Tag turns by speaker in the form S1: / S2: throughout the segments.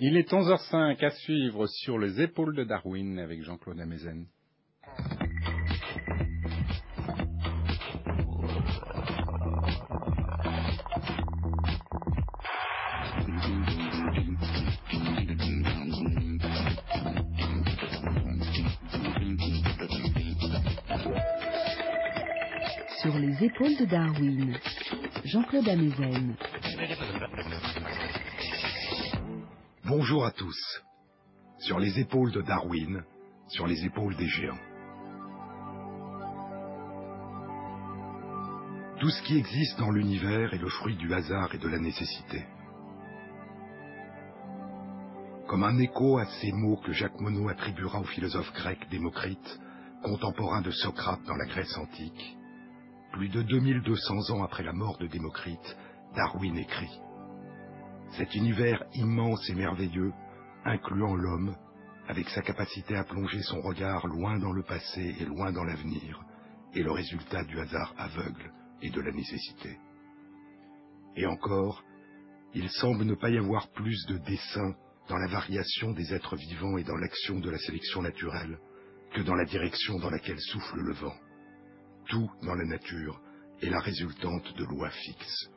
S1: Il est 11h05 à suivre sur les épaules de Darwin avec Jean-Claude Amezen.
S2: Sur les épaules de Darwin, Jean-Claude Amezen.
S3: Bonjour à tous. Sur les épaules de Darwin, sur les épaules des géants. Tout ce qui existe dans l'univers est le fruit du hasard et de la nécessité. Comme un écho à ces mots que Jacques Monod attribuera au philosophe grec Démocrite, contemporain de Socrate dans la Grèce antique, plus de 2200 ans après la mort de Démocrite, Darwin écrit Cet univers immense et merveilleux, incluant l'homme, avec sa capacité à plonger son regard loin dans le passé et loin dans l'avenir, est le résultat du hasard aveugle et de la nécessité. Et encore, il semble ne pas y avoir plus de dessein dans la variation des êtres vivants et dans l'action de la sélection naturelle que dans la direction dans laquelle souffle le vent tout dans la nature est la résultante de lois fixes.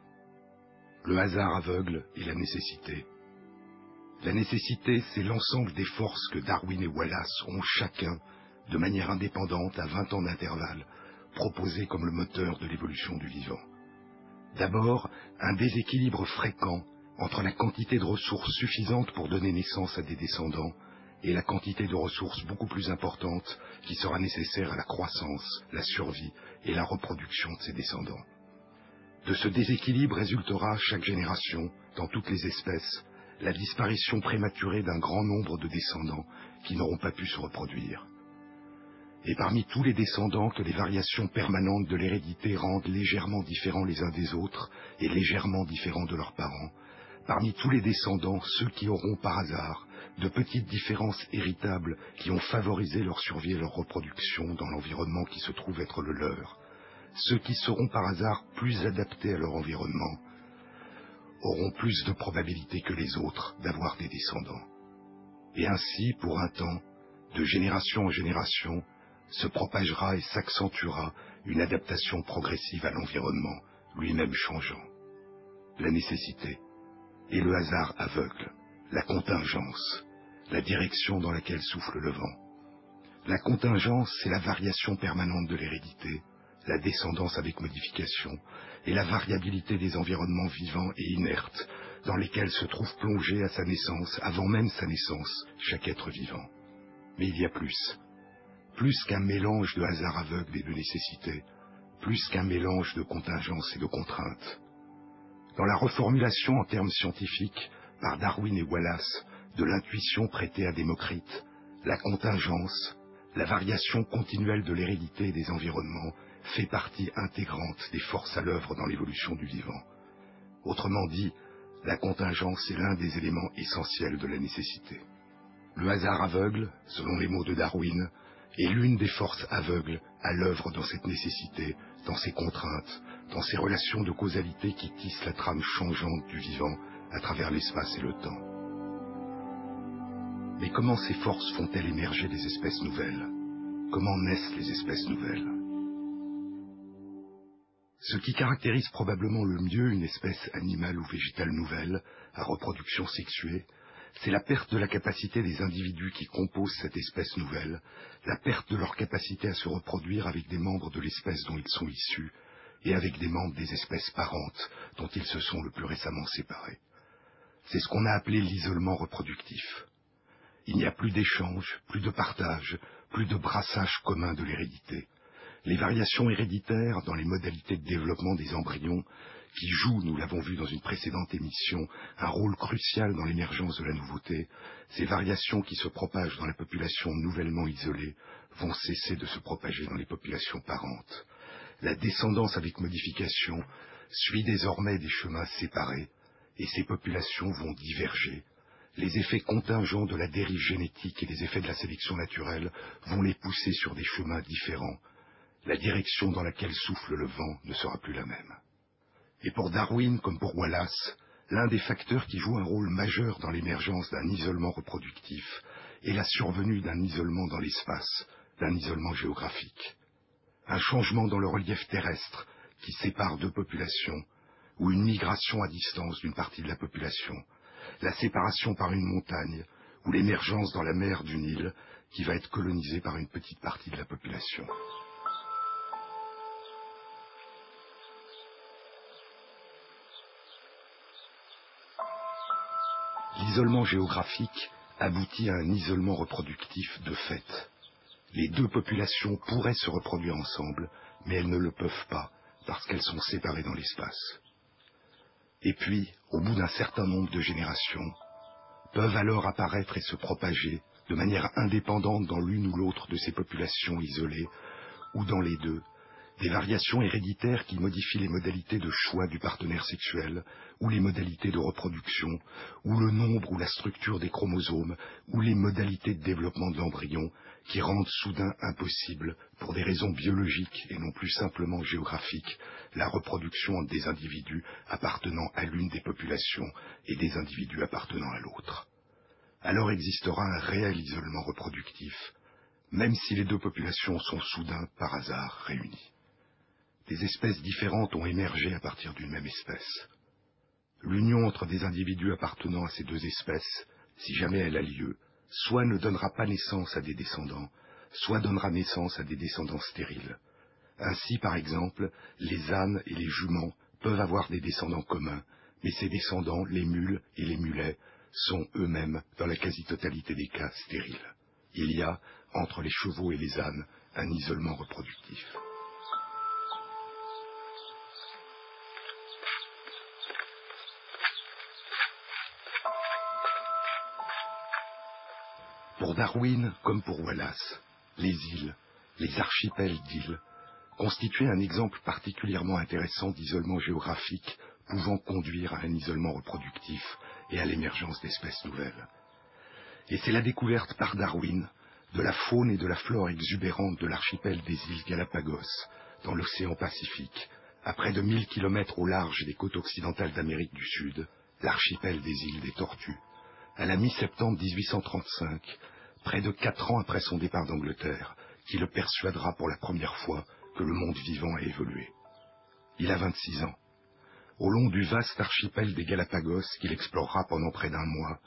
S3: Le hasard aveugle est la nécessité. La nécessité, c'est l'ensemble des forces que Darwin et Wallace ont chacun, de manière indépendante, à 20 ans d'intervalle, proposées comme le moteur de l'évolution du vivant. D'abord, un déséquilibre fréquent entre la quantité de ressources suffisantes pour donner naissance à des descendants et la quantité de ressources beaucoup plus importante qui sera nécessaire à la croissance, la survie et la reproduction de ses descendants. De ce déséquilibre résultera chaque génération, dans toutes les espèces, la disparition prématurée d'un grand nombre de descendants qui n'auront pas pu se reproduire. Et parmi tous les descendants que les variations permanentes de l'hérédité rendent légèrement différents les uns des autres et légèrement différents de leurs parents, parmi tous les descendants, ceux qui auront par hasard de petites différences héritables qui ont favorisé leur survie et leur reproduction dans l'environnement qui se trouve être le leur, ceux qui seront par hasard plus adaptés à leur environnement, auront plus de probabilité que les autres d'avoir des descendants. Et ainsi, pour un temps, de génération en génération, se propagera et s'accentuera une adaptation progressive à l'environnement, lui-même changeant. La nécessité et le hasard aveugle la contingence, la direction dans laquelle souffle le vent. La contingence, c'est la variation permanente de l'hérédité, la descendance avec modification, et la variabilité des environnements vivants et inertes dans lesquels se trouve plongé à sa naissance, avant même sa naissance, chaque être vivant. Mais il y a plus. Plus qu'un mélange de hasard aveugle et de nécessité, plus qu'un mélange de contingence et de contraintes. Dans la reformulation en termes scientifiques, par Darwin et Wallace de l'intuition prêtée à Démocrite, la contingence, la variation continuelle de l'hérédité des environnements fait partie intégrante des forces à l'œuvre dans l'évolution du vivant. Autrement dit, la contingence est l'un des éléments essentiels de la nécessité. Le hasard aveugle, selon les mots de Darwin, est l'une des forces aveugles à l'œuvre dans cette nécessité, dans ces contraintes, dans ces relations de causalité qui tissent la trame changeante du vivant à travers l'espace et le temps. Mais comment ces forces font-elles émerger des espèces nouvelles? Comment naissent les espèces nouvelles? Ce qui caractérise probablement le mieux une espèce animale ou végétale nouvelle, à reproduction sexuée, c'est la perte de la capacité des individus qui composent cette espèce nouvelle, la perte de leur capacité à se reproduire avec des membres de l'espèce dont ils sont issus, et avec des membres des espèces parentes dont ils se sont le plus récemment séparés. C'est ce qu'on a appelé l'isolement reproductif. Il n'y a plus d'échange, plus de partage, plus de brassage commun de l'hérédité. Les variations héréditaires dans les modalités de développement des embryons, qui jouent, nous l'avons vu dans une précédente émission, un rôle crucial dans l'émergence de la nouveauté, ces variations qui se propagent dans la population nouvellement isolée vont cesser de se propager dans les populations parentes. La descendance avec modification suit désormais des chemins séparés, et ces populations vont diverger. Les effets contingents de la dérive génétique et les effets de la sélection naturelle vont les pousser sur des chemins différents. La direction dans laquelle souffle le vent ne sera plus la même. Et pour Darwin comme pour Wallace, l'un des facteurs qui joue un rôle majeur dans l'émergence d'un isolement reproductif est la survenue d'un isolement dans l'espace, d'un isolement géographique. Un changement dans le relief terrestre qui sépare deux populations, ou une migration à distance d'une partie de la population, la séparation par une montagne, ou l'émergence dans la mer d'une île qui va être colonisée par une petite partie de la population. L'isolement géographique aboutit à un isolement reproductif de fait. Les deux populations pourraient se reproduire ensemble, mais elles ne le peuvent pas parce qu'elles sont séparées dans l'espace. Et puis, au bout d'un certain nombre de générations, peuvent alors apparaître et se propager de manière indépendante dans l'une ou l'autre de ces populations isolées, ou dans les deux, des variations héréditaires qui modifient les modalités de choix du partenaire sexuel, ou les modalités de reproduction, ou le nombre ou la structure des chromosomes, ou les modalités de développement de l'embryon, qui rendent soudain impossible, pour des raisons biologiques et non plus simplement géographiques, la reproduction des individus appartenant à l'une des populations et des individus appartenant à l'autre. Alors existera un réel isolement reproductif, même si les deux populations sont soudain, par hasard, réunies des espèces différentes ont émergé à partir d'une même espèce. L'union entre des individus appartenant à ces deux espèces, si jamais elle a lieu, soit ne donnera pas naissance à des descendants, soit donnera naissance à des descendants stériles. Ainsi, par exemple, les ânes et les juments peuvent avoir des descendants communs, mais ces descendants, les mules et les mulets, sont eux-mêmes, dans la quasi-totalité des cas, stériles. Il y a, entre les chevaux et les ânes, un isolement reproductif. Pour Darwin, comme pour Wallace, les îles, les archipels d'îles, constituaient un exemple particulièrement intéressant d'isolement géographique pouvant conduire à un isolement reproductif et à l'émergence d'espèces nouvelles. Et c'est la découverte par Darwin de la faune et de la flore exubérante de l'archipel des îles Galapagos, dans l'océan Pacifique, à près de 1000 kilomètres au large des côtes occidentales d'Amérique du Sud, l'archipel des îles des Tortues, à la mi-septembre 1835, près de quatre ans après son départ d'Angleterre, qui le persuadera pour la première fois que le monde vivant a évolué. Il a 26 ans. Au long du vaste archipel des Galapagos qu'il explorera pendant près d'un mois,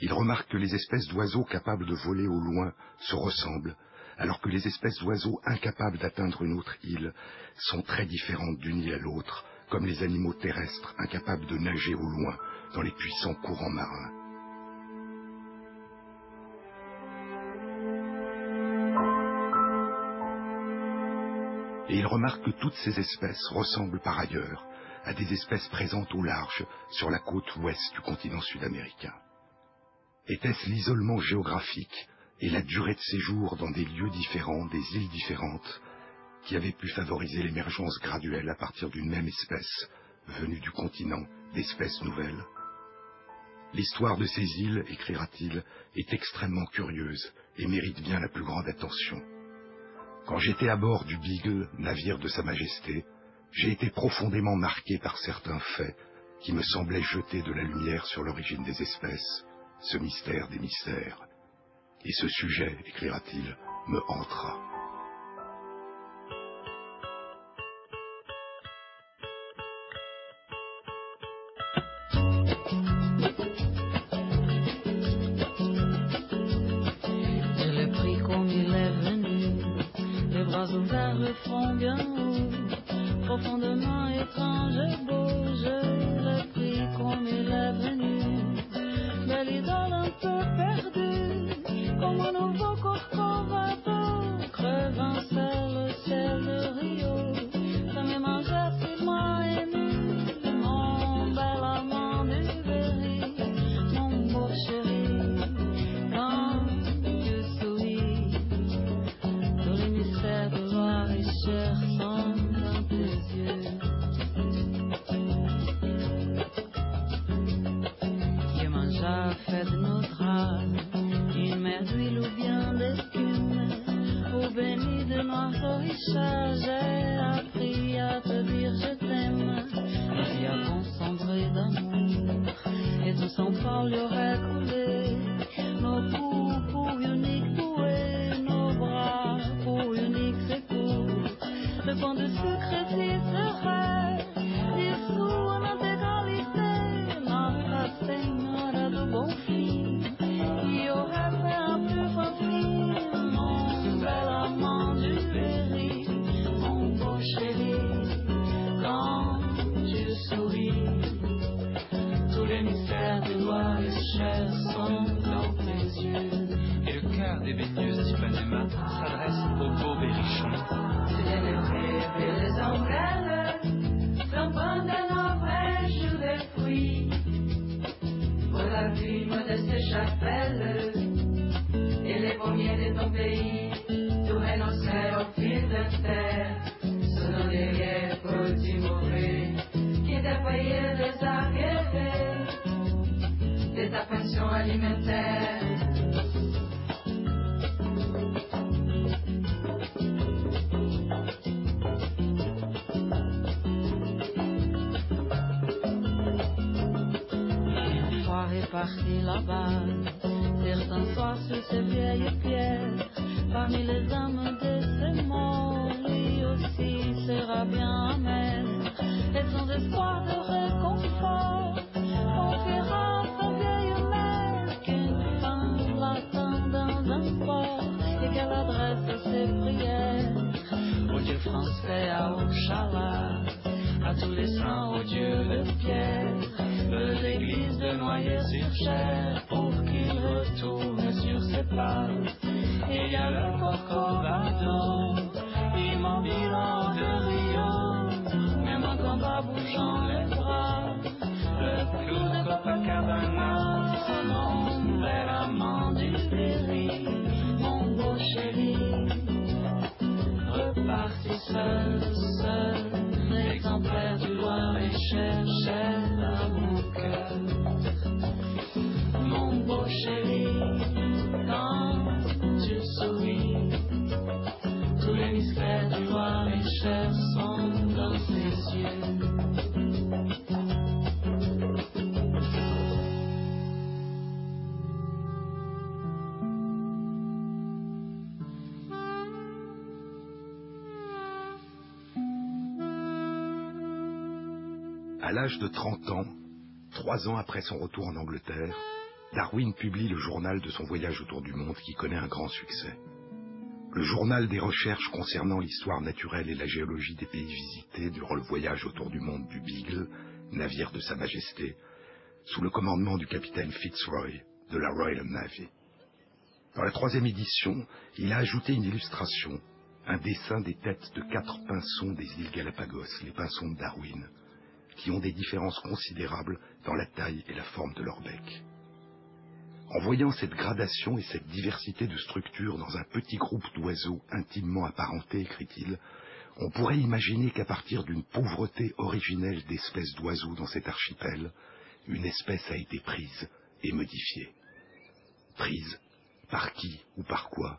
S3: il remarque que les espèces d'oiseaux capables de voler au loin se ressemblent, alors que les espèces d'oiseaux incapables d'atteindre une autre île sont très différentes d'une île à l'autre, comme les animaux terrestres incapables de nager au loin dans les puissants courants marins. Et il remarque que toutes ces espèces ressemblent par ailleurs à des espèces présentes au large sur la côte ouest du continent sud-américain. Était-ce l'isolement géographique et la durée de séjour dans des lieux différents, des îles différentes, qui avaient pu favoriser l'émergence graduelle à partir d'une même espèce, venue du continent, d'espèces nouvelles? L'histoire de ces îles, écrira-t-il, est extrêmement curieuse et mérite bien la plus grande attention. Quand j'étais à bord du Beagle, navire de Sa Majesté, j'ai été profondément marqué par certains faits qui me semblaient jeter de la lumière sur l'origine des espèces, ce mystère des mystères. Et ce sujet, écrira-t-il, me entra.
S4: De Noyer-sur-Cher, pour qu'il retourne sur ses pas. Et il y a
S3: l'âge de 30 ans, trois ans après son retour en Angleterre, Darwin publie le journal de son voyage autour du monde qui connaît un grand succès. Le journal des recherches concernant l'histoire naturelle et la géologie des pays visités durant le voyage autour du monde du Beagle, navire de Sa Majesté, sous le commandement du capitaine Fitzroy de la Royal Navy. Dans la troisième édition, il a ajouté une illustration, un dessin des têtes de quatre pinsons des îles Galapagos, les pinsons de Darwin, qui ont des différences considérables dans la taille et la forme de leur bec. En voyant cette gradation et cette diversité de structures dans un petit groupe d'oiseaux intimement apparentés, écrit-il, on pourrait imaginer qu'à partir d'une pauvreté originelle d'espèces d'oiseaux dans cet archipel, une espèce a été prise et modifiée. Prise par qui ou par quoi?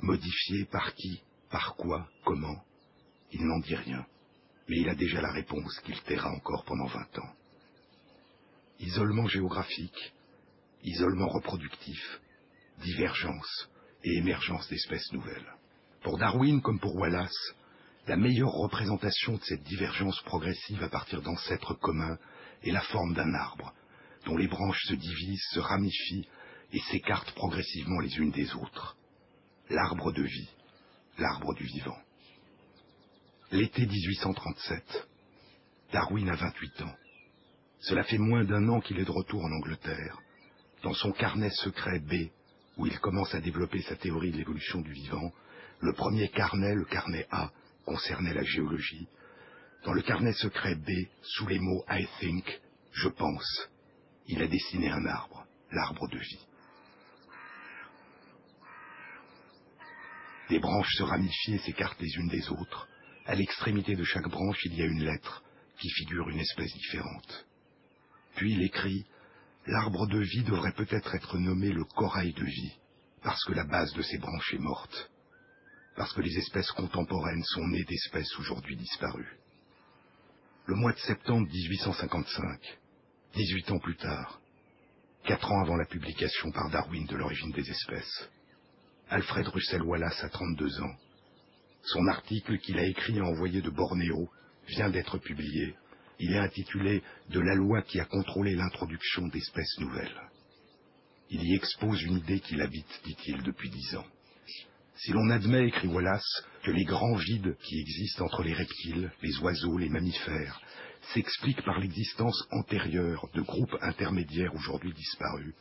S3: Modifiée par qui, par quoi, comment? Il n'en dit rien mais il a déjà la réponse qu'il taira encore pendant vingt ans. Isolement géographique, isolement reproductif, divergence et émergence d'espèces nouvelles. Pour Darwin comme pour Wallace, la meilleure représentation de cette divergence progressive à partir d'ancêtres communs est la forme d'un arbre, dont les branches se divisent, se ramifient et s'écartent progressivement les unes des autres. L'arbre de vie, l'arbre du vivant. L'été 1837. Darwin a 28 ans. Cela fait moins d'un an qu'il est de retour en Angleterre. Dans son carnet secret B, où il commence à développer sa théorie de l'évolution du vivant, le premier carnet, le carnet A, concernait la géologie. Dans le carnet secret B, sous les mots I think, je pense, il a dessiné un arbre, l'arbre de vie. Des branches se ramifient et s'écartent les unes des autres. À l'extrémité de chaque branche, il y a une lettre qui figure une espèce différente. Puis il écrit L'arbre de vie devrait peut-être être nommé le corail de vie, parce que la base de ces branches est morte, parce que les espèces contemporaines sont nées d'espèces aujourd'hui disparues. Le mois de septembre 1855, 18 ans plus tard, quatre ans avant la publication par Darwin de l'origine des espèces, Alfred Russel Wallace a 32 ans. Son article qu'il a écrit et envoyé de Bornéo vient d'être publié. Il est intitulé De la loi qui a contrôlé l'introduction d'espèces nouvelles. Il y expose une idée qui l'habite, dit-il, depuis dix ans. Si l'on admet, écrit Wallace, que les grands vides qui existent entre les reptiles, les oiseaux, les mammifères, s'expliquent par l'existence antérieure de groupes intermédiaires aujourd'hui disparus,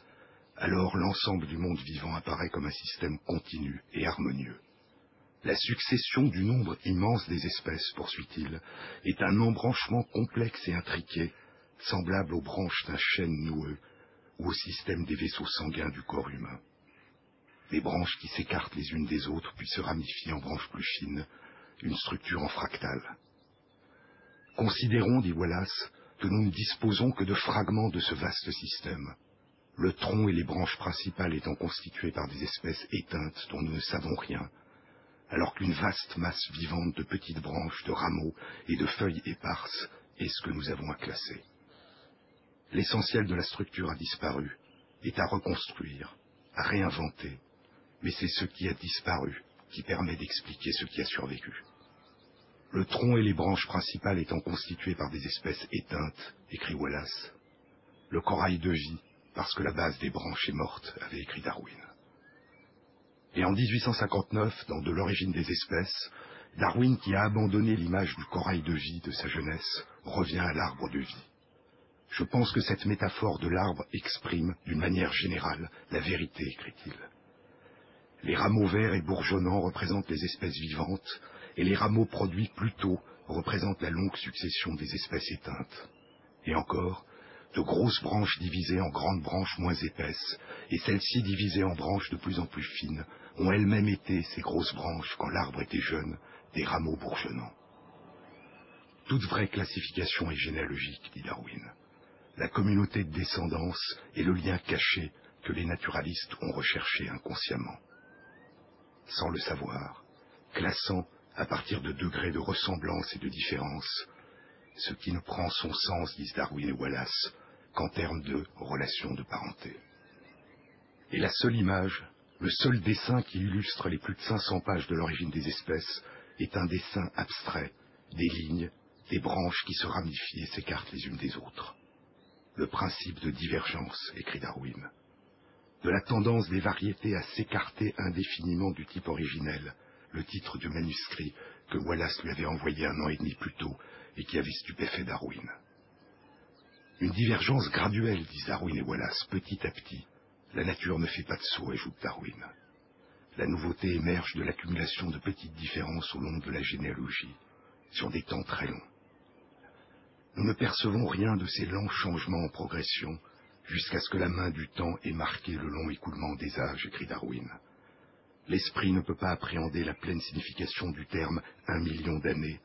S3: alors l'ensemble du monde vivant apparaît comme un système continu et harmonieux. La succession du nombre immense des espèces, poursuit-il, est un embranchement complexe et intriqué, semblable aux branches d'un chêne noueux ou au système des vaisseaux sanguins du corps humain. Des branches qui s'écartent les unes des autres puis se ramifient en branches plus fines, une structure en fractale. Considérons, dit Wallace, que nous ne disposons que de fragments de ce vaste système, le tronc et les branches principales étant constitués par des espèces éteintes dont nous ne savons rien, alors qu'une vaste masse vivante de petites branches, de rameaux et de feuilles éparses est ce que nous avons à classer. L'essentiel de la structure a disparu, est à reconstruire, à réinventer, mais c'est ce qui a disparu qui permet d'expliquer ce qui a survécu. Le tronc et les branches principales étant constitués par des espèces éteintes, écrit Wallace. Le corail de vie, parce que la base des branches est morte, avait écrit Darwin. Et en 1859, dans De l'origine des espèces, Darwin, qui a abandonné l'image du corail de vie de sa jeunesse, revient à l'arbre de vie. Je pense que cette métaphore de l'arbre exprime, d'une manière générale, la vérité, écrit-il. Les rameaux verts et bourgeonnants représentent les espèces vivantes, et les rameaux produits plus tôt représentent la longue succession des espèces éteintes. Et encore, de grosses branches divisées en grandes branches moins épaisses, et celles-ci divisées en branches de plus en plus fines, ont elles-mêmes été, ces grosses branches, quand l'arbre était jeune, des rameaux bourgeonnants. Toute vraie classification est généalogique, dit Darwin. La communauté de descendance est le lien caché que les naturalistes ont recherché inconsciemment. Sans le savoir, classant à partir de degrés de ressemblance et de différence, ce qui ne prend son sens, disent Darwin et Wallace, qu'en termes de relations de parenté. Et la seule image, le seul dessin qui illustre les plus de 500 pages de l'origine des espèces est un dessin abstrait, des lignes, des branches qui se ramifient et s'écartent les unes des autres. Le principe de divergence, écrit Darwin. De la tendance des variétés à s'écarter indéfiniment du type originel, le titre du manuscrit que Wallace lui avait envoyé un an et demi plus tôt et qui avait stupéfait Darwin. Une divergence graduelle, disent Darwin et Wallace, petit à petit. La nature ne fait pas de saut, ajoute Darwin. La nouveauté émerge de l'accumulation de petites différences au long de la généalogie, sur des temps très longs. Nous ne percevons rien de ces lents changements en progression jusqu'à ce que la main du temps ait marqué le long écoulement des âges, écrit Darwin. L'esprit ne peut pas appréhender la pleine signification du terme un million d'années.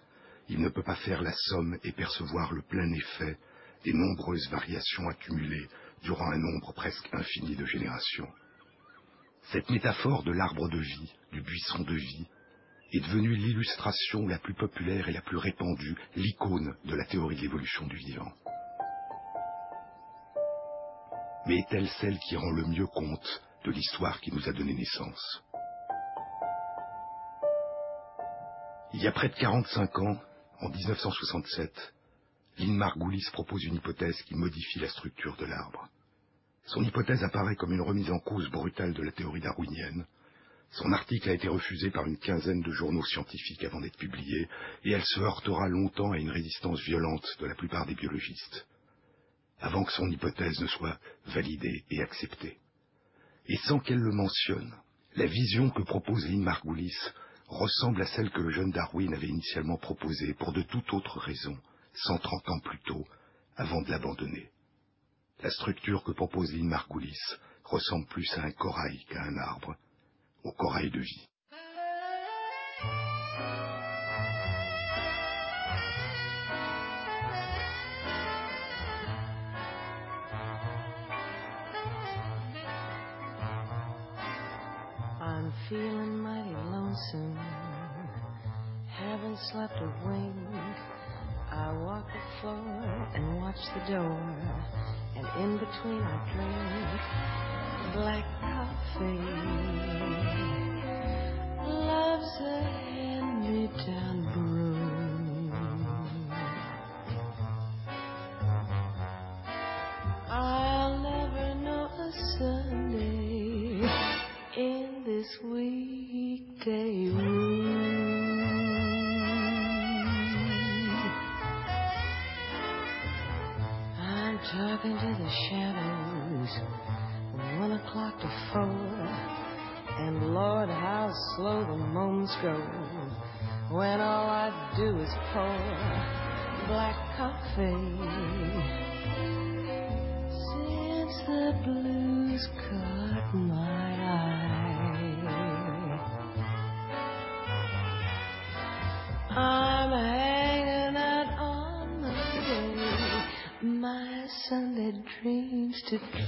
S3: Il ne peut pas faire la somme et percevoir le plein effet des nombreuses variations accumulées durant un nombre presque infini de générations. Cette métaphore de l'arbre de vie, du buisson de vie, est devenue l'illustration la plus populaire et la plus répandue, l'icône de la théorie de l'évolution du vivant. Mais est-elle celle qui rend le mieux compte de l'histoire qui nous a donné naissance? Il y a près de 45 ans, en 1967, Lynn Margulis propose une hypothèse qui modifie la structure de l'arbre. Son hypothèse apparaît comme une remise en cause brutale de la théorie darwinienne. Son article a été refusé par une quinzaine de journaux scientifiques avant d'être publié, et elle se heurtera longtemps à une résistance violente de la plupart des biologistes, avant que son hypothèse ne soit validée et acceptée. Et sans qu'elle le mentionne, la vision que propose Lynn Margulis ressemble à celle que le jeune Darwin avait initialement proposée pour de toute autre raison, 130 ans plus tôt, avant de l'abandonner. La structure que propose Margulis ressemble plus à un corail qu'à un arbre, au corail de vie.
S5: I'm feeling mighty lonesome. Haven't slept a. I walk the floor and watch the door. And in between I drink black coffee. The shadows one o'clock to four. And Lord, how slow the moments go when all I do is pour black coffee. Since the blues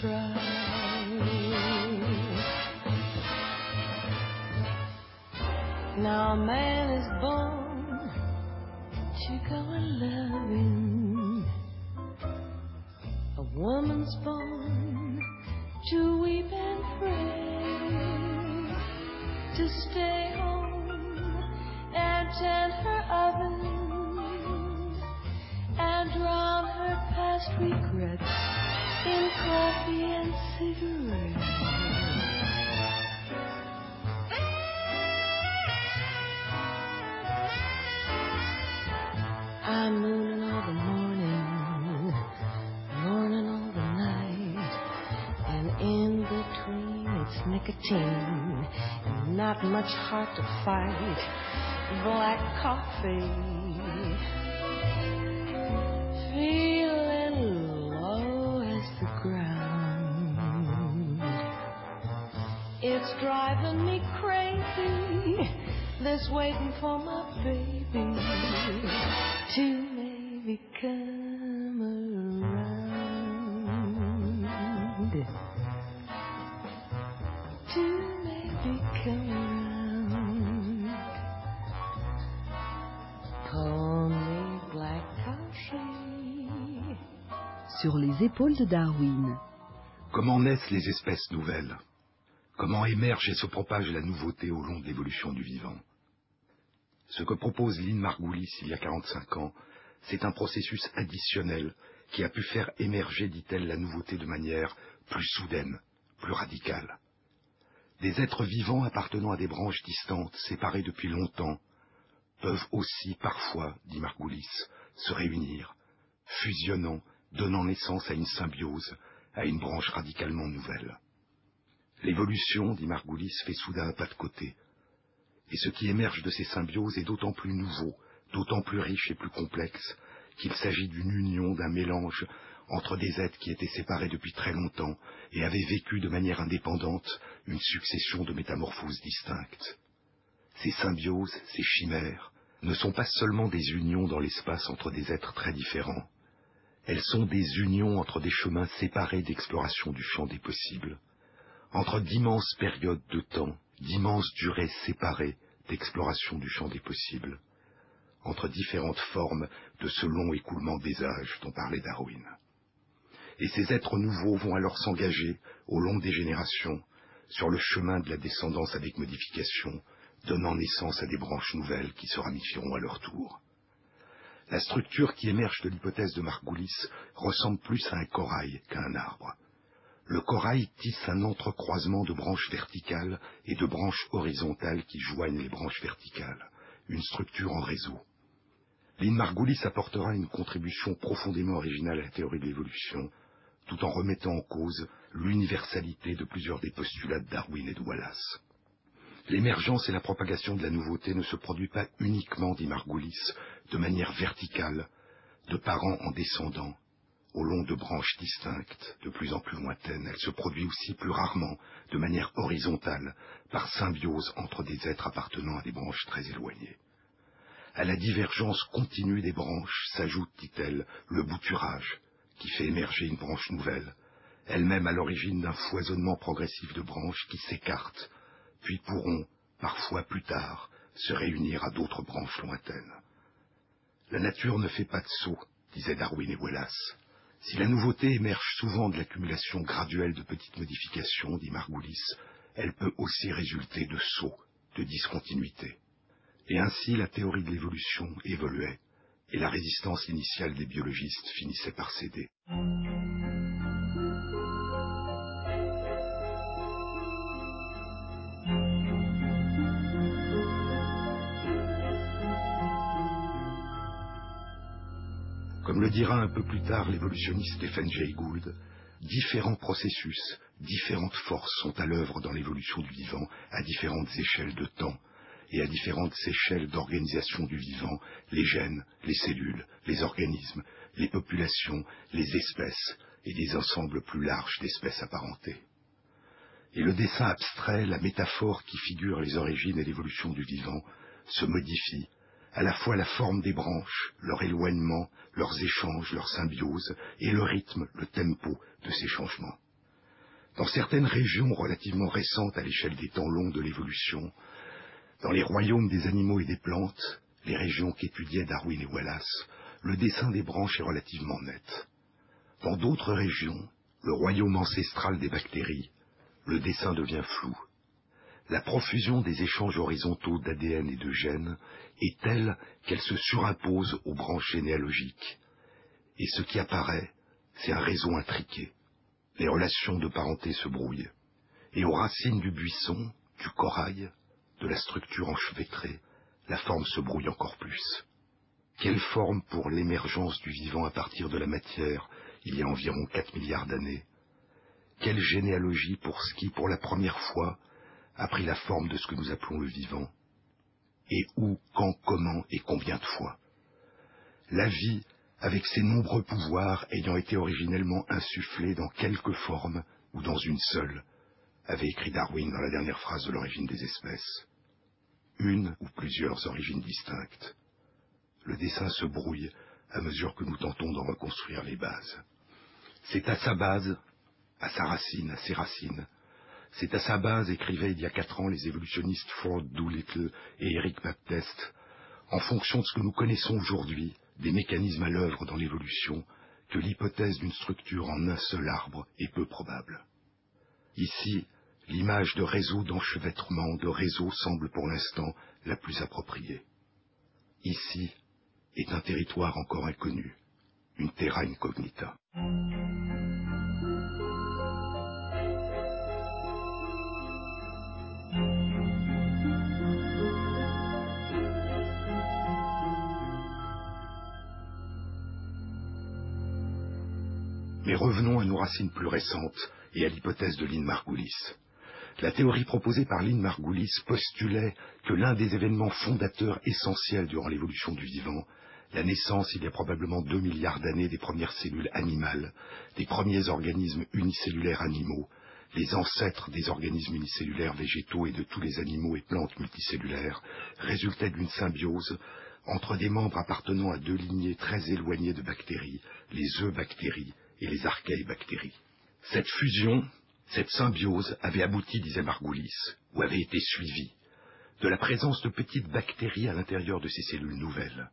S5: cry. Nicotine and not much heart to fight. Black coffee, feeling low as the ground. It's driving me crazy, this waiting for my baby
S2: Épaules de Darwin,
S3: Comment naissent les espèces nouvelles? Comment émerge et se propage la nouveauté au long de l'évolution du vivant? Ce que propose Lynn Margulis il y a 45 ans, c'est un processus additionnel qui a pu faire émerger, dit-elle, la nouveauté de manière plus soudaine, plus radicale. Des êtres vivants appartenant à des branches distantes, séparées depuis longtemps, peuvent aussi parfois, dit Margulis, se réunir, fusionnant, donnant naissance à une symbiose, à une branche radicalement nouvelle. L'évolution, dit Margulis, fait soudain un pas de côté. Et ce qui émerge de ces symbioses est d'autant plus nouveau, d'autant plus riche et plus complexe, qu'il s'agit d'une union, d'un mélange entre des êtres qui étaient séparés depuis très longtemps et avaient vécu de manière indépendante une succession de métamorphoses distinctes. Ces symbioses, ces chimères, ne sont pas seulement des unions dans l'espace entre des êtres très différents, elles sont des unions entre des chemins séparés d'exploration du champ des possibles, entre d'immenses périodes de temps, d'immenses durées séparées d'exploration du champ des possibles, entre différentes formes de ce long écoulement des âges dont parlait Darwin. Et ces êtres nouveaux vont alors s'engager, au long des générations, sur le chemin de la descendance avec modification, donnant naissance à des branches nouvelles qui se ramifieront à leur tour. La structure qui émerge de l'hypothèse de Margulis ressemble plus à un corail qu'à un arbre. Le corail tisse un entrecroisement de branches verticales et de branches horizontales qui joignent les branches verticales, une structure en réseau. Lynn Margulis apportera une contribution profondément originale à la théorie de l'évolution, tout en remettant en cause l'universalité de plusieurs des postulats de Darwin et de Wallace. L'émergence et la propagation de la nouveauté ne se produit pas uniquement, dit Margulis, de manière verticale, de parents en descendant, au long de branches distinctes, de plus en plus lointaines. Elle se produit aussi plus rarement, de manière horizontale, par symbiose entre des êtres appartenant à des branches très éloignées. À la divergence continue des branches s'ajoute, dit-elle, le bouturage, qui fait émerger une branche nouvelle, elle-même à l'origine d'un foisonnement progressif de branches qui s'écartent, puis pourront, parfois plus tard, se réunir à d'autres branches lointaines. La nature ne fait pas de saut, disaient Darwin et Wallace. Si la nouveauté émerge souvent de l'accumulation graduelle de petites modifications, dit Margulis, elle peut aussi résulter de sauts, de discontinuité. Et ainsi la théorie de l'évolution évoluait, et la résistance initiale des biologistes finissait par céder. Comme le dira un peu plus tard l'évolutionniste Stephen Jay Gould, différents processus, différentes forces sont à l'œuvre dans l'évolution du vivant à différentes échelles de temps et à différentes échelles d'organisation du vivant, les gènes, les cellules, les organismes, les populations, les espèces et des ensembles plus larges d'espèces apparentées. Et le dessin abstrait, la métaphore qui figure les origines et l'évolution du vivant, se modifie, à la fois la forme des branches, leur éloignement, leurs échanges, leur symbiose, et le rythme, le tempo de ces changements. Dans certaines régions relativement récentes à l'échelle des temps longs de l'évolution, dans les royaumes des animaux et des plantes, les régions qu'étudiaient Darwin et Wallace, le dessin des branches est relativement net. Dans d'autres régions, le royaume ancestral des bactéries, le dessin devient flou. La profusion des échanges horizontaux d'ADN et de gènes est telle qu'elle se surimpose aux branches généalogiques. Et ce qui apparaît, c'est un réseau intriqué. Les relations de parenté se brouillent. Et aux racines du buisson, du corail, de la structure enchevêtrée, la forme se brouille encore plus. Quelle forme pour l'émergence du vivant à partir de la matière il y a environ 4 milliards d'années? Quelle généalogie pour ce qui, pour la première fois, a pris la forme de ce que nous appelons le vivant Et où, quand, comment et combien de fois La vie, avec ses nombreux pouvoirs ayant été originellement insufflés dans quelques formes ou dans une seule, avait écrit Darwin dans la dernière phrase de l'origine des espèces. Une ou plusieurs origines distinctes le dessin se brouille à mesure que nous tentons d'en reconstruire les bases. C'est à sa base, à sa racine, à ses racines. C'est à sa base, écrivaient il y a quatre ans les évolutionnistes Ford Doolittle et Eric Baptiste, en fonction de ce que nous connaissons aujourd'hui des mécanismes à l'œuvre dans l'évolution, que l'hypothèse d'une structure en un seul arbre est peu probable. Ici, l'image de réseau d'enchevêtrement, de réseau semble pour l'instant la plus appropriée. Ici, est un territoire encore inconnu, une terra incognita. Mais revenons à nos racines plus récentes et à l'hypothèse de Lynn Margulis. La théorie proposée par Lynn Margulis postulait que l'un des événements fondateurs essentiels durant l'évolution du vivant la naissance il y a probablement deux milliards d'années des premières cellules animales, des premiers organismes unicellulaires animaux, les ancêtres des organismes unicellulaires végétaux et de tous les animaux et plantes multicellulaires, résultaient d'une symbiose entre des membres appartenant à deux lignées très éloignées de bactéries, les eubactéries et les archaïbactéries. Cette fusion, cette symbiose avait abouti, disait Margulis, ou avait été suivie, de la présence de petites bactéries à l'intérieur de ces cellules nouvelles.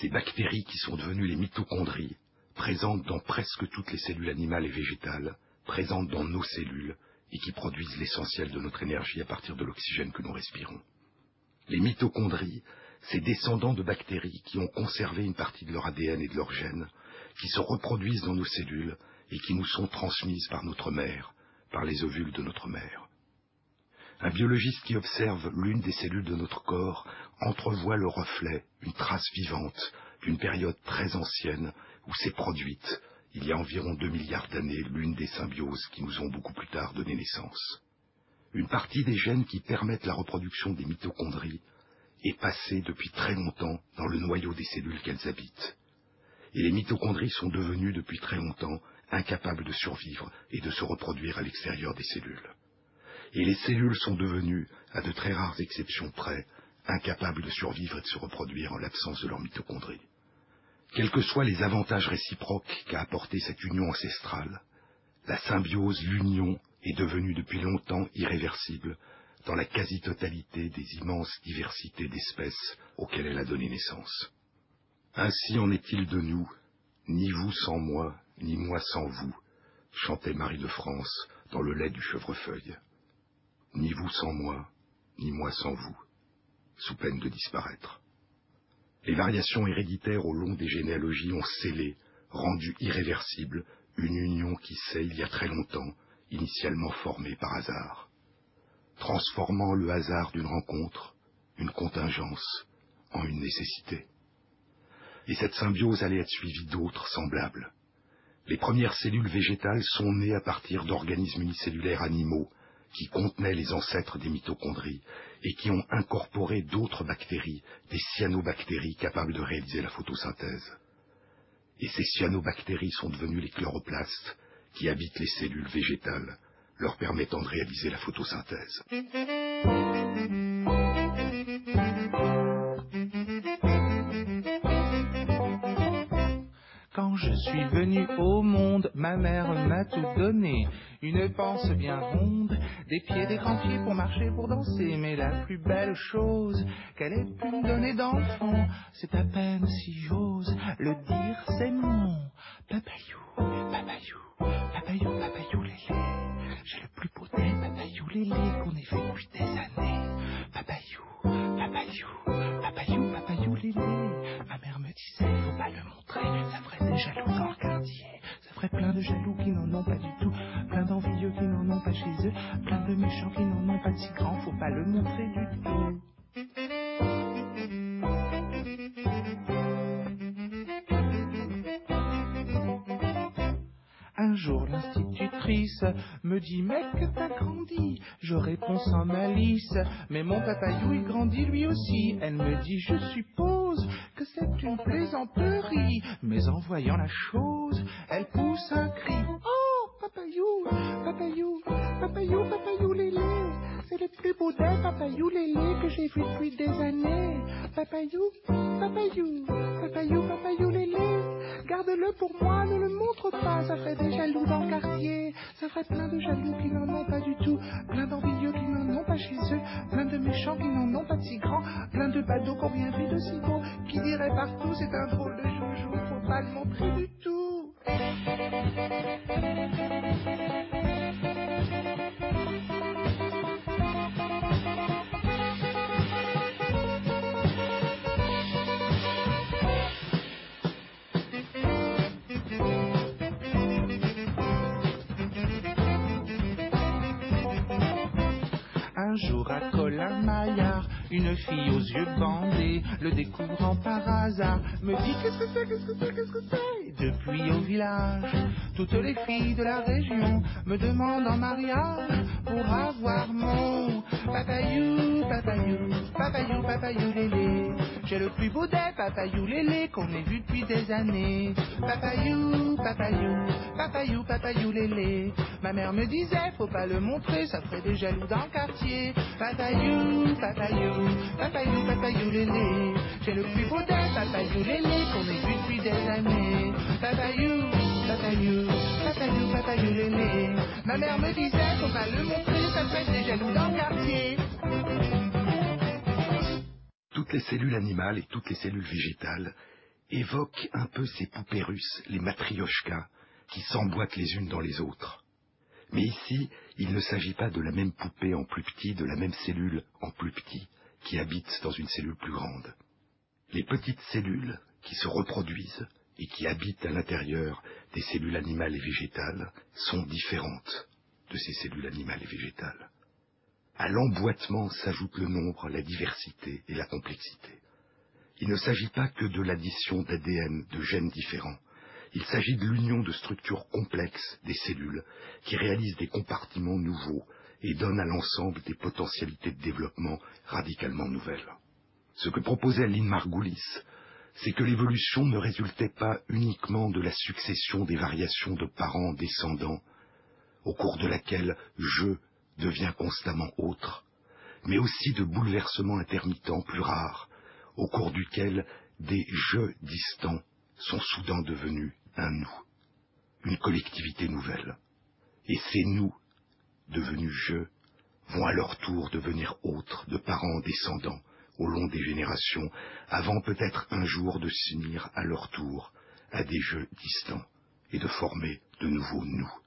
S3: Ces bactéries qui sont devenues les mitochondries, présentes dans presque toutes les cellules animales et végétales, présentes dans nos cellules et qui produisent l'essentiel de notre énergie à partir de l'oxygène que nous respirons. Les mitochondries, ces descendants de bactéries qui ont conservé une partie de leur ADN et de leur gènes, qui se reproduisent dans nos cellules et qui nous sont transmises par notre mère, par les ovules de notre mère. Un biologiste qui observe l'une des cellules de notre corps entrevoit le reflet, une trace vivante d'une période très ancienne où s'est produite, il y a environ deux milliards d'années, l'une des symbioses qui nous ont beaucoup plus tard donné naissance. Une partie des gènes qui permettent la reproduction des mitochondries est passée depuis très longtemps dans le noyau des cellules qu'elles habitent. Et les mitochondries sont devenues depuis très longtemps incapables de survivre et de se reproduire à l'extérieur des cellules et les cellules sont devenues, à de très rares exceptions près, incapables de survivre et de se reproduire en l'absence de leurs mitochondries. Quels que soient les avantages réciproques qu'a apporté cette union ancestrale, la symbiose, l'union, est devenue depuis longtemps irréversible dans la quasi-totalité des immenses diversités d'espèces auxquelles elle a donné naissance. Ainsi en est-il de nous, ni vous sans moi, ni moi sans vous, chantait Marie de France dans le lait du chevrefeuille ni vous sans moi, ni moi sans vous, sous peine de disparaître. Les variations héréditaires au long des généalogies ont scellé, rendu irréversible, une union qui s'est, il y a très longtemps, initialement formée par hasard, transformant le hasard d'une rencontre, une contingence, en une nécessité. Et cette symbiose allait être suivie d'autres semblables. Les premières cellules végétales sont nées à partir d'organismes unicellulaires animaux qui contenaient les ancêtres des mitochondries et qui ont incorporé d'autres bactéries, des cyanobactéries capables de réaliser la photosynthèse. Et ces cyanobactéries sont devenues les chloroplastes qui habitent les cellules végétales, leur permettant de réaliser la photosynthèse.
S6: Suis venu au monde, ma mère m'a tout donné. Une panse bien ronde, des pieds, des grands pieds pour marcher, pour danser. Mais la plus belle chose qu'elle ait pu me donner fond, c'est à peine si j'ose le dire, c'est mon papayou, papayou, papayou, papayou lélé. J'ai le plus beau des papayou lélé qu'on ait fait depuis des années. Papayou, papayou, papayou, papayou lélé. Ma mère me disait, faut pas le montrer, ça ferait des jaloux dans le quartier. Ça ferait plein de jaloux qui n'en ont pas du tout, plein d'envieux qui n'en ont pas chez eux, plein de méchants qui n'en ont pas si grand, faut pas le montrer du tout. Un jour, l'institutrice me dit, mec, t'as grandi. Je réponds sans malice, mais mon papayou, il grandit lui aussi. Elle me dit, je suppose que c'est une plaisanterie. Mais en voyant la chose, elle pousse un cri. Oh, papayou, papayou, papayou, papayou lélé. C'est le plus beau des papayou lélé que j'ai vu depuis des années. Papayou, papayou, papayou, papayou lélé. Garde-le pour moi, ne le montre pas, ça ferait des jaloux dans le quartier. Ça ferait plein de jaloux qui n'en ont pas du tout, plein d'envieux qui n'en ont pas chez eux, plein de méchants qui n'en ont pas de si grands, plein de badauds qu'on rien vu de si beau, qui diraient partout c'est un drôle de joujou, faut pas le montrer du tout. Un jour à Colin-Maillard, une fille aux yeux bandés, le découvrant par hasard, me dit qu'est-ce que c'est, qu'est-ce que c'est, qu'est-ce que c'est? Depuis au village, toutes les filles de la région me demandent en mariage pour avoir mon papayou, papayou, papayou, papayou lélé. J'ai le plus beau des papayou lélé qu'on ait vu depuis des années. Papayou, papayou, papayou, papayou lélé. Ma mère me disait, faut pas le montrer, ça ferait des jaloux dans le quartier. Papayou, papayou, papayou, papayou lélé. J'ai le plus beau des papayou lélé qu'on ait vu depuis des années. Papayou, papayou, papayou, papayou lélé. Ma mère me disait, faut pas le montrer, ça ferait des jaloux dans le quartier.
S3: Toutes les cellules animales et toutes les cellules végétales évoquent un peu ces poupées russes, les matrioshkas, qui s'emboîtent les unes dans les autres. Mais ici, il ne s'agit pas de la même poupée en plus petit, de la même cellule en plus petit, qui habite dans une cellule plus grande. Les petites cellules qui se reproduisent et qui habitent à l'intérieur des cellules animales et végétales sont différentes de ces cellules animales et végétales. À l'emboîtement s'ajoute le nombre, la diversité et la complexité. Il ne s'agit pas que de l'addition d'ADN, de gènes différents. Il s'agit de l'union de structures complexes des cellules qui réalisent des compartiments nouveaux et donnent à l'ensemble des potentialités de développement radicalement nouvelles. Ce que proposait Lynn Margulis, c'est que l'évolution ne résultait pas uniquement de la succession des variations de parents descendants, au cours de laquelle je devient constamment autre, mais aussi de bouleversements intermittents plus rares, au cours duquel des je distants sont soudain devenus un nous, une collectivité nouvelle. Et ces nous, devenus je, vont à leur tour devenir autres de parents descendants au long des générations, avant peut-être un jour de s'unir à leur tour à des jeux distants et de former de nouveaux nous.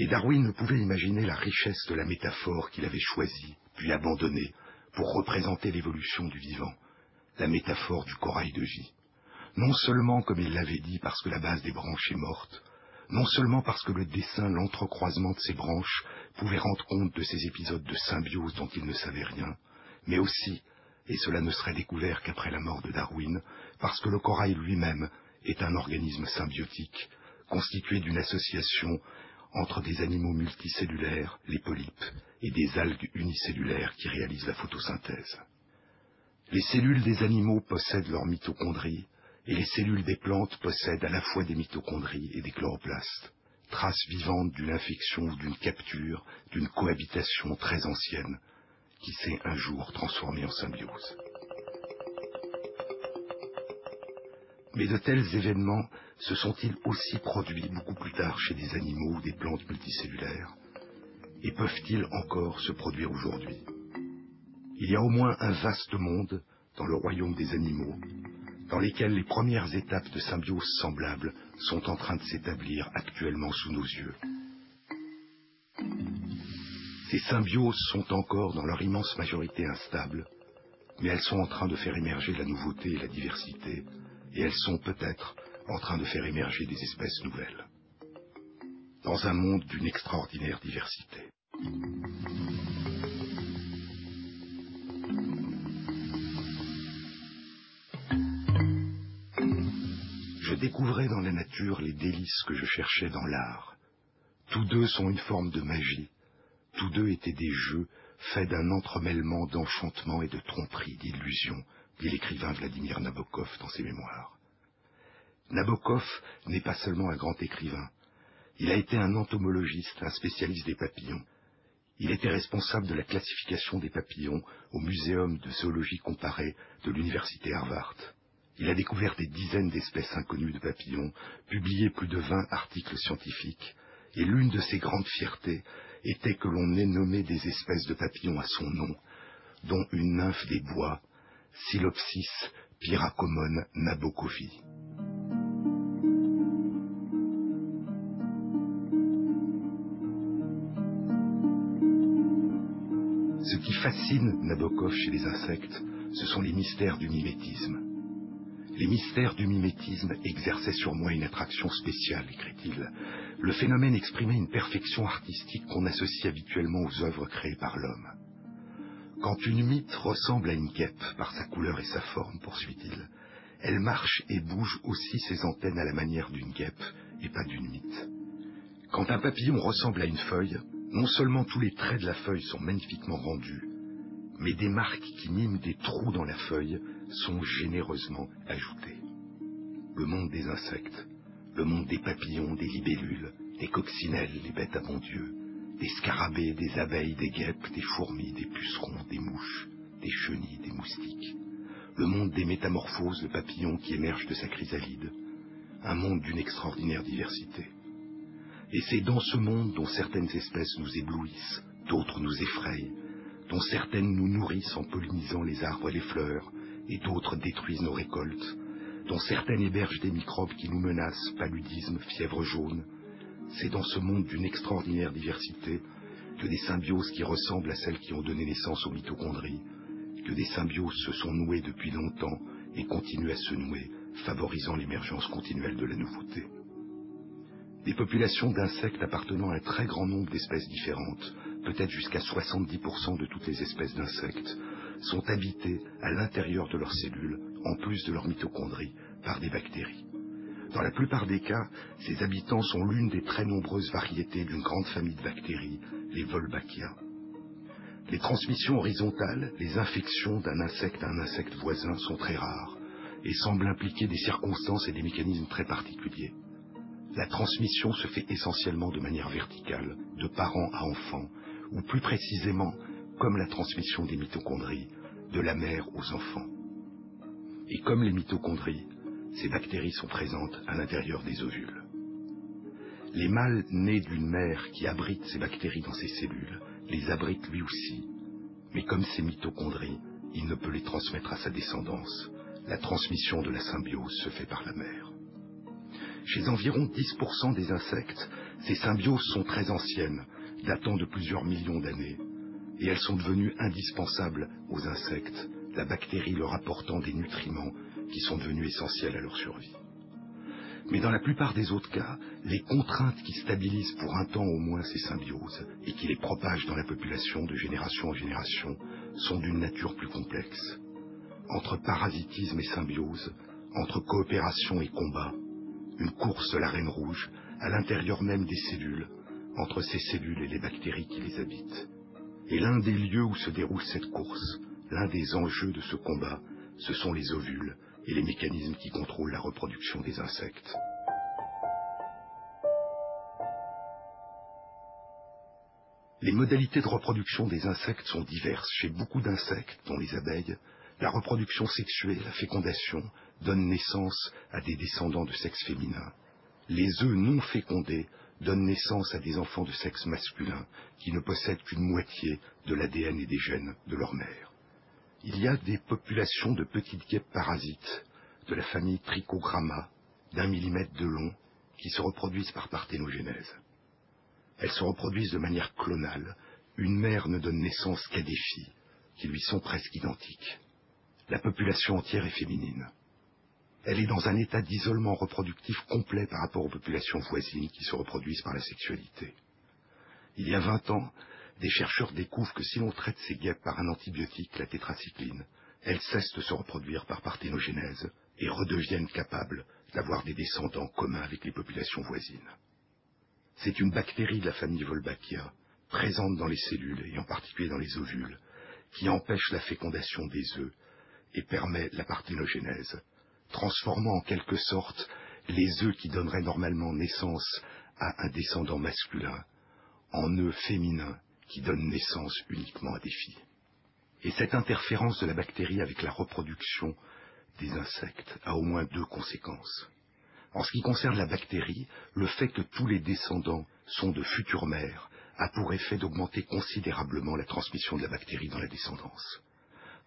S3: Et Darwin ne pouvait imaginer la richesse de la métaphore qu'il avait choisie, puis abandonnée, pour représenter l'évolution du vivant, la métaphore du corail de vie. Non seulement, comme il l'avait dit, parce que la base des branches est morte, non seulement parce que le dessin, l'entrecroisement de ces branches pouvait rendre compte de ces épisodes de symbiose dont il ne savait rien, mais aussi, et cela ne serait découvert qu'après la mort de Darwin, parce que le corail lui-même est un organisme symbiotique, constituée d'une association entre des animaux multicellulaires, les polypes, et des algues unicellulaires qui réalisent la photosynthèse. Les cellules des animaux possèdent leurs mitochondries, et les cellules des plantes possèdent à la fois des mitochondries et des chloroplastes, traces vivantes d'une infection ou d'une capture, d'une cohabitation très ancienne, qui s'est un jour transformée en symbiose. Mais de tels événements se sont-ils aussi produits beaucoup plus tard chez des animaux ou des plantes multicellulaires? Et peuvent-ils encore se produire aujourd'hui? Il y a au moins un vaste monde dans le royaume des animaux, dans lesquels les premières étapes de symbiose semblables sont en train de s'établir actuellement sous nos yeux. Ces symbioses sont encore dans leur immense majorité instables, mais elles sont en train de faire émerger la nouveauté et la diversité, et elles sont peut-être en train de faire émerger des espèces nouvelles. Dans un monde d'une extraordinaire diversité. Je découvrais dans la nature les délices que je cherchais dans l'art. Tous deux sont une forme de magie. Tous deux étaient des jeux faits d'un entremêlement d'enchantement et de tromperie, d'illusion, dit l'écrivain Vladimir Nabokov dans ses mémoires. Nabokov n'est pas seulement un grand écrivain. Il a été un entomologiste, un spécialiste des papillons. Il était responsable de la classification des papillons au Muséum de zoologie comparée de l'Université Harvard. Il a découvert des dizaines d'espèces inconnues de papillons, publié plus de vingt articles scientifiques, et l'une de ses grandes fiertés était que l'on ait nommé des espèces de papillons à son nom, dont une nymphe des bois, Silopsis pyracomone nabokovi. Fascine Nabokov chez les insectes, ce sont les mystères du mimétisme. Les mystères du mimétisme exerçaient sur moi une attraction spéciale, écrit-il. Le phénomène exprimait une perfection artistique qu'on associe habituellement aux œuvres créées par l'homme. Quand une mythe ressemble à une guêpe par sa couleur et sa forme, poursuit-il, elle marche et bouge aussi ses antennes à la manière d'une guêpe et pas d'une mythe. Quand un papillon ressemble à une feuille, non seulement tous les traits de la feuille sont magnifiquement rendus, mais des marques qui miment des trous dans la feuille sont généreusement ajoutées. Le monde des insectes, le monde des papillons, des libellules, des coccinelles, les bêtes à bon Dieu, des scarabées, des abeilles, des guêpes, des fourmis, des pucerons, des mouches, des chenilles, des moustiques, le monde des métamorphoses, le papillon qui émerge de sa chrysalide, un monde d'une extraordinaire diversité. Et c'est dans ce monde dont certaines espèces nous éblouissent, d'autres nous effrayent, dont certaines nous nourrissent en pollinisant les arbres et les fleurs, et d'autres détruisent nos récoltes, dont certaines hébergent des microbes qui nous menacent, paludisme, fièvre jaune. C'est dans ce monde d'une extraordinaire diversité que des symbioses qui ressemblent à celles qui ont donné naissance aux mitochondries, que des symbioses se sont nouées depuis longtemps et continuent à se nouer, favorisant l'émergence continuelle de la nouveauté. Des populations d'insectes appartenant à un très grand nombre d'espèces différentes, peut-être jusqu'à 70% de toutes les espèces d'insectes, sont habitées à l'intérieur de leurs cellules, en plus de leurs mitochondries, par des bactéries. Dans la plupart des cas, ces habitants sont l'une des très nombreuses variétés d'une grande famille de bactéries, les Wolbachia. Les transmissions horizontales, les infections d'un insecte à un insecte voisin sont très rares et semblent impliquer des circonstances et des mécanismes très particuliers. La transmission se fait essentiellement de manière verticale, de parent à enfant, ou plus précisément, comme la transmission des mitochondries, de la mère aux enfants. Et comme les mitochondries, ces bactéries sont présentes à l'intérieur des ovules. Les mâles nés d'une mère qui abrite ces bactéries dans ses cellules les abrite lui aussi, mais comme ces mitochondries, il ne peut les transmettre à sa descendance. La transmission de la symbiose se fait par la mère. Chez environ 10% des insectes, ces symbioses sont très anciennes, datant de plusieurs millions d'années, et elles sont devenues indispensables aux insectes, la bactérie leur apportant des nutriments qui sont devenus essentiels à leur survie. Mais dans la plupart des autres cas, les contraintes qui stabilisent pour un temps au moins ces symbioses et qui les propagent dans la population de génération en génération sont d'une nature plus complexe. Entre parasitisme et symbiose, entre coopération et combat, une course la reine rouge, à l'intérieur même des cellules, entre ces cellules et les bactéries qui les habitent. Et l'un des lieux où se déroule cette course, l'un des enjeux de ce combat, ce sont les ovules et les mécanismes qui contrôlent la reproduction des insectes. Les modalités de reproduction des insectes sont diverses. Chez beaucoup d'insectes, dont les abeilles, la reproduction sexuée, la fécondation, donnent naissance à des descendants de sexe féminin. Les œufs non fécondés donnent naissance à des enfants de sexe masculin qui ne possèdent qu'une moitié de l'ADN et des gènes de leur mère. Il y a des populations de petites guêpes parasites de la famille Trichogramma d'un millimètre de long qui se reproduisent par parthénogénèse. Elles se reproduisent de manière clonale. Une mère ne donne naissance qu'à des filles qui lui sont presque identiques. La population entière est féminine. Elle est dans un état d'isolement reproductif complet par rapport aux populations voisines qui se reproduisent par la sexualité. Il y a 20 ans, des chercheurs découvrent que si l'on traite ces guêpes par un antibiotique, la tétracycline, elles cessent de se reproduire par parthénogénèse et redeviennent capables d'avoir des descendants communs avec les populations voisines. C'est une bactérie de la famille Wolbachia, présente dans les cellules et en particulier dans les ovules, qui empêche la fécondation des œufs et permet la parthénogénèse, transformant en quelque sorte les œufs qui donneraient normalement naissance à un descendant masculin en œufs féminins qui donnent naissance uniquement à des filles. Et cette interférence de la bactérie avec la reproduction des insectes a au moins deux conséquences. En ce qui concerne la bactérie, le fait que tous les descendants sont de futures mères a pour effet d'augmenter considérablement la transmission de la bactérie dans la descendance.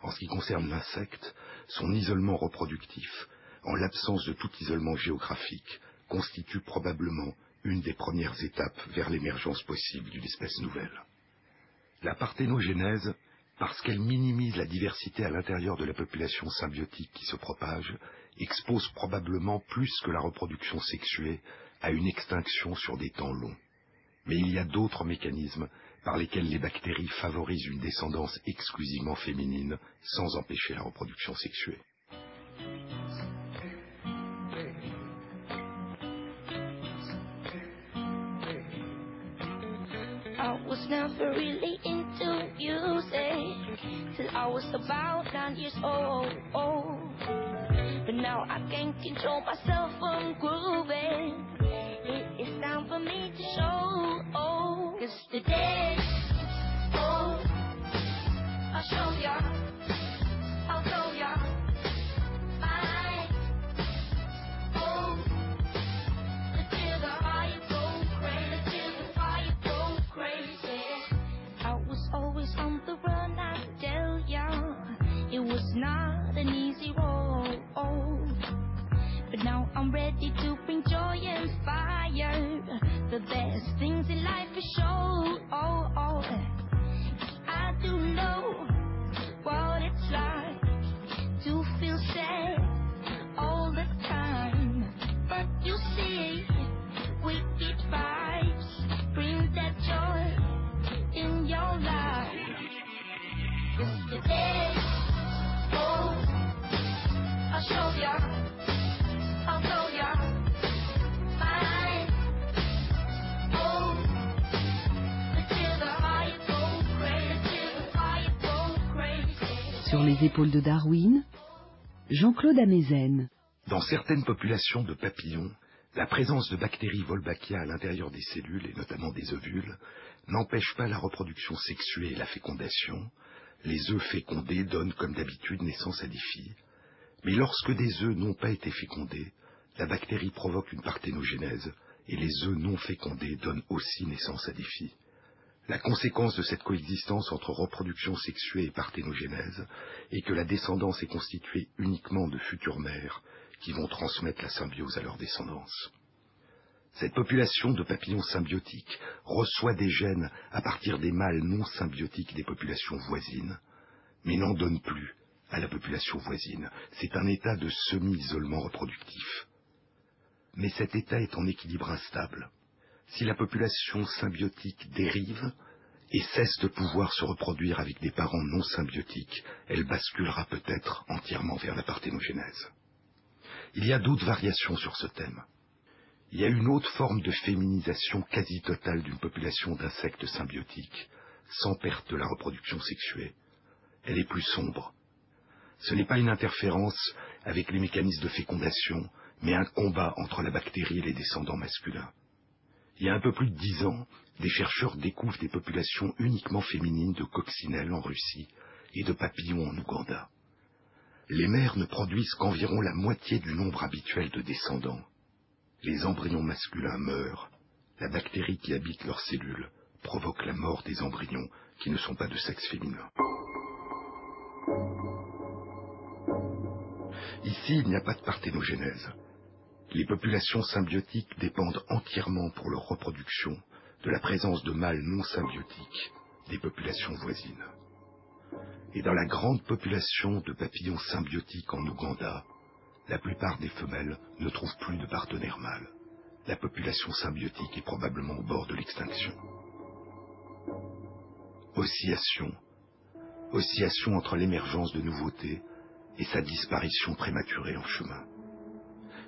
S3: En ce qui concerne l'insecte, son isolement reproductif, en l'absence de tout isolement géographique, constitue probablement une des premières étapes vers l'émergence possible d'une espèce nouvelle. La parthénogénèse, parce qu'elle minimise la diversité à l'intérieur de la population symbiotique qui se propage, expose probablement plus que la reproduction sexuée à une extinction sur des temps longs. Mais il y a d'autres mécanismes par lesquels les bactéries favorisent une descendance exclusivement féminine sans empêcher la reproduction sexuée.
S7: Never really into music till I was about nine years old. But now I can't control myself from grooving. It is time for me to show. Cause today, oh, I'll show ya.
S2: Les épaules de Darwin, Jean-Claude Amezen.
S3: Dans certaines populations de papillons, la présence de bactéries Wolbachia à l'intérieur des cellules, et notamment des ovules, n'empêche pas la reproduction sexuée et la fécondation. Les œufs fécondés donnent comme d'habitude naissance à des filles. Mais lorsque des œufs n'ont pas été fécondés, la bactérie provoque une parthénogénèse et les œufs non fécondés donnent aussi naissance à des filles. La conséquence de cette coexistence entre reproduction sexuée et parthénogénèse est que la descendance est constituée uniquement de futures mères qui vont transmettre la symbiose à leur descendance. Cette population de papillons symbiotiques reçoit des gènes à partir des mâles non symbiotiques des populations voisines, mais n'en donne plus à la population voisine. C'est un état de semi-isolement reproductif. Mais cet état est en équilibre instable. Si la population symbiotique dérive et cesse de pouvoir se reproduire avec des parents non symbiotiques, elle basculera peut-être entièrement vers la parthénogénèse. Il y a d'autres variations sur ce thème. Il y a une autre forme de féminisation quasi totale d'une population d'insectes symbiotiques, sans perte de la reproduction sexuée. Elle est plus sombre. Ce n'est pas une interférence avec les mécanismes de fécondation, mais un combat entre la bactérie et les descendants masculins. Il y a un peu plus de dix ans, des chercheurs découvrent des populations uniquement féminines de coccinelles en Russie et de papillons en Ouganda. Les mères ne produisent qu'environ la moitié du nombre habituel de descendants. Les embryons masculins meurent. La bactérie qui habite leurs cellules provoque la mort des embryons qui ne sont pas de sexe féminin. Ici, il n'y a pas de parthénogénèse. Les populations symbiotiques dépendent entièrement pour leur reproduction de la présence de mâles non symbiotiques des populations voisines. Et dans la grande population de papillons symbiotiques en Ouganda, la plupart des femelles ne trouvent plus de partenaires mâles. La population symbiotique est probablement au bord de l'extinction. Oscillation. Oscillation entre l'émergence de nouveautés et sa disparition prématurée en chemin.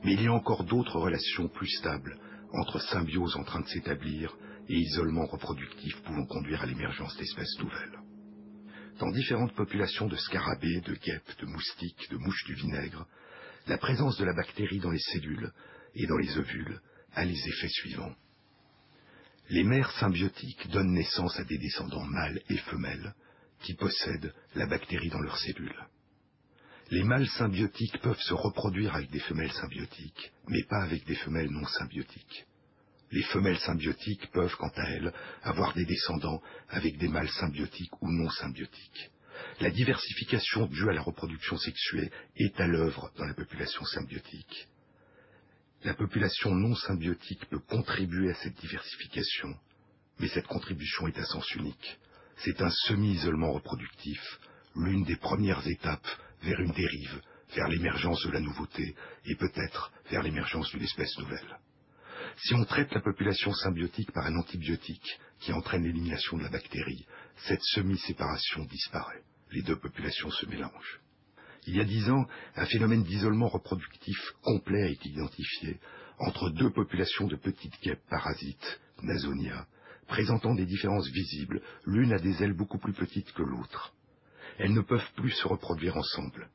S3: Mais il y a encore d'autres relations plus stables entre symbiose en train de s'établir et isolement reproductif pouvant conduire à l'émergence d'espèces nouvelles. Dans différentes populations de scarabées, de guêpes, de moustiques, de mouches du vinaigre, la présence de la bactérie dans les cellules et dans les ovules a les effets suivants. Les mères symbiotiques donnent naissance à des descendants mâles et femelles qui possèdent la bactérie dans leurs cellules. Les mâles symbiotiques peuvent se reproduire avec des femelles symbiotiques, mais pas avec des femelles non symbiotiques. Les femelles symbiotiques peuvent, quant à elles, avoir des descendants avec des mâles symbiotiques ou non symbiotiques. La diversification due à la reproduction sexuée est à l'œuvre dans la population symbiotique. La population non symbiotique peut contribuer à cette diversification, mais cette contribution est à sens unique. C'est un semi-isolement reproductif, l'une des premières étapes vers une dérive, vers l'émergence de la nouveauté et peut-être vers l'émergence d'une espèce nouvelle. Si on traite la population symbiotique par un antibiotique qui entraîne l'élimination de la bactérie, cette semi-séparation disparaît. Les deux populations se mélangent. Il y a dix ans, un phénomène d'isolement reproductif complet a été identifié entre deux populations de petites guêpes parasites, Nasonia, présentant des différences visibles, l'une a des ailes beaucoup plus petites que l'autre. Elles ne peuvent plus se reproduire ensemble.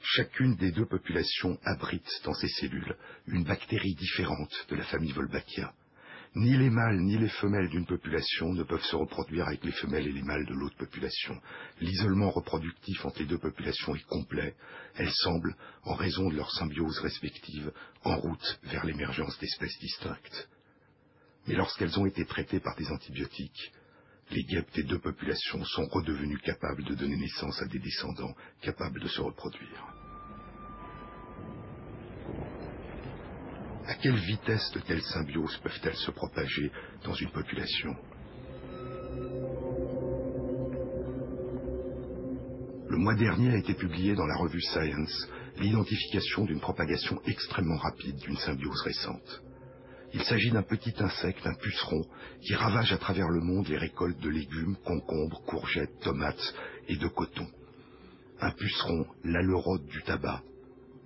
S3: Chacune des deux populations abrite dans ses cellules une bactérie différente de la famille Wolbachia. Ni les mâles ni les femelles d'une population ne peuvent se reproduire avec les femelles et les mâles de l'autre population. L'isolement reproductif entre les deux populations est complet. Elles semblent, en raison de leur symbiose respective, en route vers l'émergence d'espèces distinctes. Mais lorsqu'elles ont été traitées par des antibiotiques, les guêpes des deux populations sont redevenues capables de donner naissance à des descendants capables de se reproduire. À quelle vitesse de telles symbioses peuvent-elles se propager dans une population? Le mois dernier a été publié dans la revue Science l'identification d'une propagation extrêmement rapide d'une symbiose récente. Il s'agit d'un petit insecte, un puceron, qui ravage à travers le monde les récoltes de légumes, concombres, courgettes, tomates et de coton. Un puceron, l'aleurode du tabac,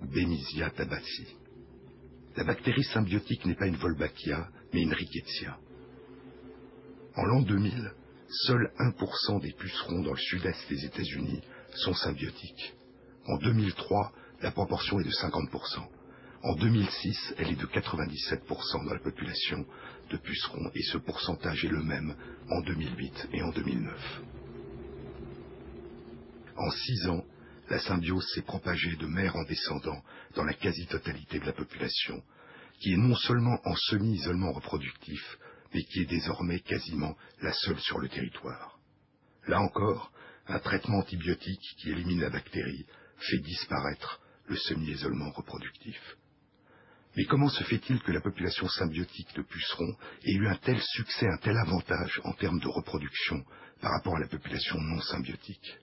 S3: Bemisia tabaci. La bactérie symbiotique n'est pas une Wolbachia, mais une Rickettsia. En l'an 2000, seul 1% des pucerons dans le sud-est des États-Unis sont symbiotiques. En 2003, la proportion est de 50%. En 2006, elle est de 97% dans la population de pucerons et ce pourcentage est le même en 2008 et en 2009. En six ans, la symbiose s'est propagée de mère en descendant dans la quasi-totalité de la population, qui est non seulement en semi-isolement reproductif, mais qui est désormais quasiment la seule sur le territoire. Là encore, un traitement antibiotique qui élimine la bactérie fait disparaître le semi-isolement reproductif. Mais comment se fait-il que la population symbiotique de pucerons ait eu un tel succès, un tel avantage en termes de reproduction par rapport à la population non symbiotique?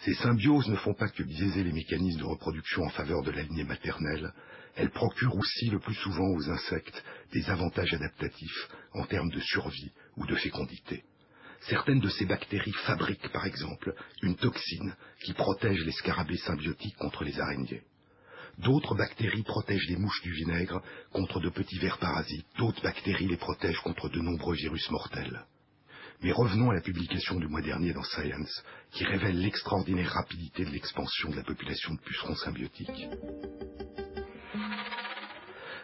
S3: Ces symbioses ne font pas que biaiser les mécanismes de reproduction en faveur de la lignée maternelle, elles procurent aussi le plus souvent aux insectes des avantages adaptatifs en termes de survie ou de fécondité. Certaines de ces bactéries fabriquent par exemple une toxine qui protège les scarabées symbiotiques contre les araignées. D'autres bactéries protègent les mouches du vinaigre contre de petits vers parasites. D'autres bactéries les protègent contre de nombreux virus mortels. Mais revenons à la publication du mois dernier dans Science, qui révèle l'extraordinaire rapidité de l'expansion de la population de pucerons symbiotiques.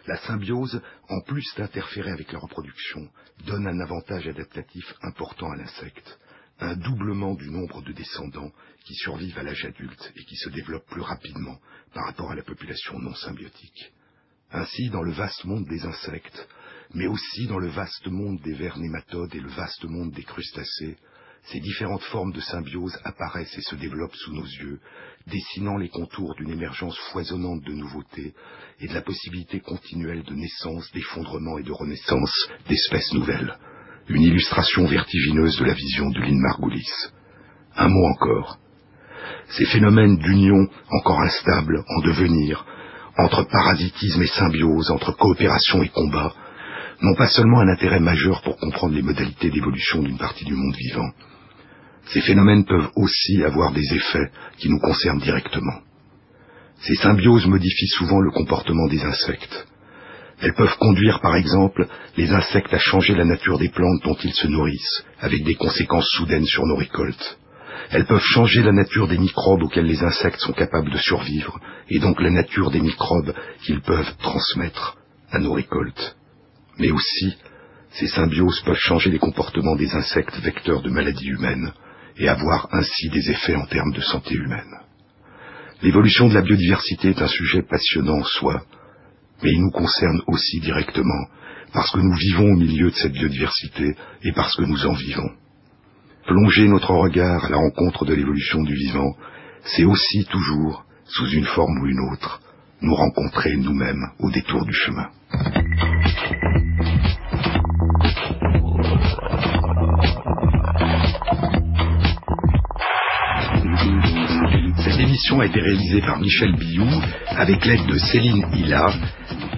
S3: La symbiose, en plus d'interférer avec la reproduction, donne un avantage adaptatif important à l'insecte, un doublement du nombre de descendants qui survivent à l'âge adulte et qui se développent plus rapidement par rapport à la population non symbiotique. Ainsi, dans le vaste monde des insectes, mais aussi dans le vaste monde des vers nématodes et le vaste monde des crustacés, ces différentes formes de symbiose apparaissent et se développent sous nos yeux, dessinant les contours d'une émergence foisonnante de nouveautés et de la possibilité continuelle de naissance, d'effondrement et de renaissance d'espèces nouvelles. Une illustration vertigineuse de la vision de Lynn Margulis. Un mot encore. Ces phénomènes d'union encore instables, en devenir, entre parasitisme et symbiose, entre coopération et combat, n'ont pas seulement un intérêt majeur pour comprendre les modalités d'évolution d'une partie du monde vivant, ces phénomènes peuvent aussi avoir des effets qui nous concernent directement. Ces symbioses modifient souvent le comportement des insectes. Elles peuvent conduire, par exemple, les insectes à changer la nature des plantes dont ils se nourrissent, avec des conséquences soudaines sur nos récoltes. Elles peuvent changer la nature des microbes auxquels les insectes sont capables de survivre, et donc la nature des microbes qu'ils peuvent transmettre à nos récoltes. Mais aussi, ces symbioses peuvent changer les comportements des insectes vecteurs de maladies humaines, et avoir ainsi des effets en termes de santé humaine. L'évolution de la biodiversité est un sujet passionnant en soi, mais il nous concerne aussi directement, parce que nous vivons au milieu de cette biodiversité et parce que nous en vivons. Plonger notre regard à la rencontre de l'évolution du vivant, c'est aussi toujours, sous une forme ou une autre, nous rencontrer nous-mêmes au détour du chemin. l'émission a été réalisée par Michel Billou avec l'aide de Céline Hilla,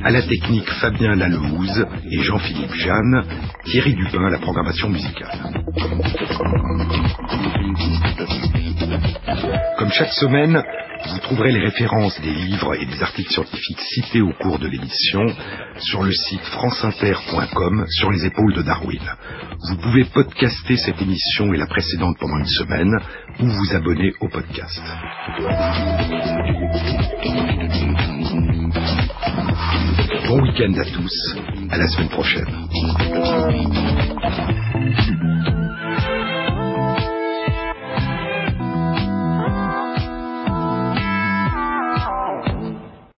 S3: à la technique Fabien Lalehouze et Jean-Philippe Jeanne, Thierry Dupin à la programmation musicale. Comme chaque semaine, vous trouverez les références des livres et des articles scientifiques cités au cours de l'émission sur le site franceinter.com sur les épaules de Darwin. Vous pouvez podcaster cette émission et la précédente pendant une semaine ou vous abonner au podcast. Bon week-end à tous, à la semaine prochaine.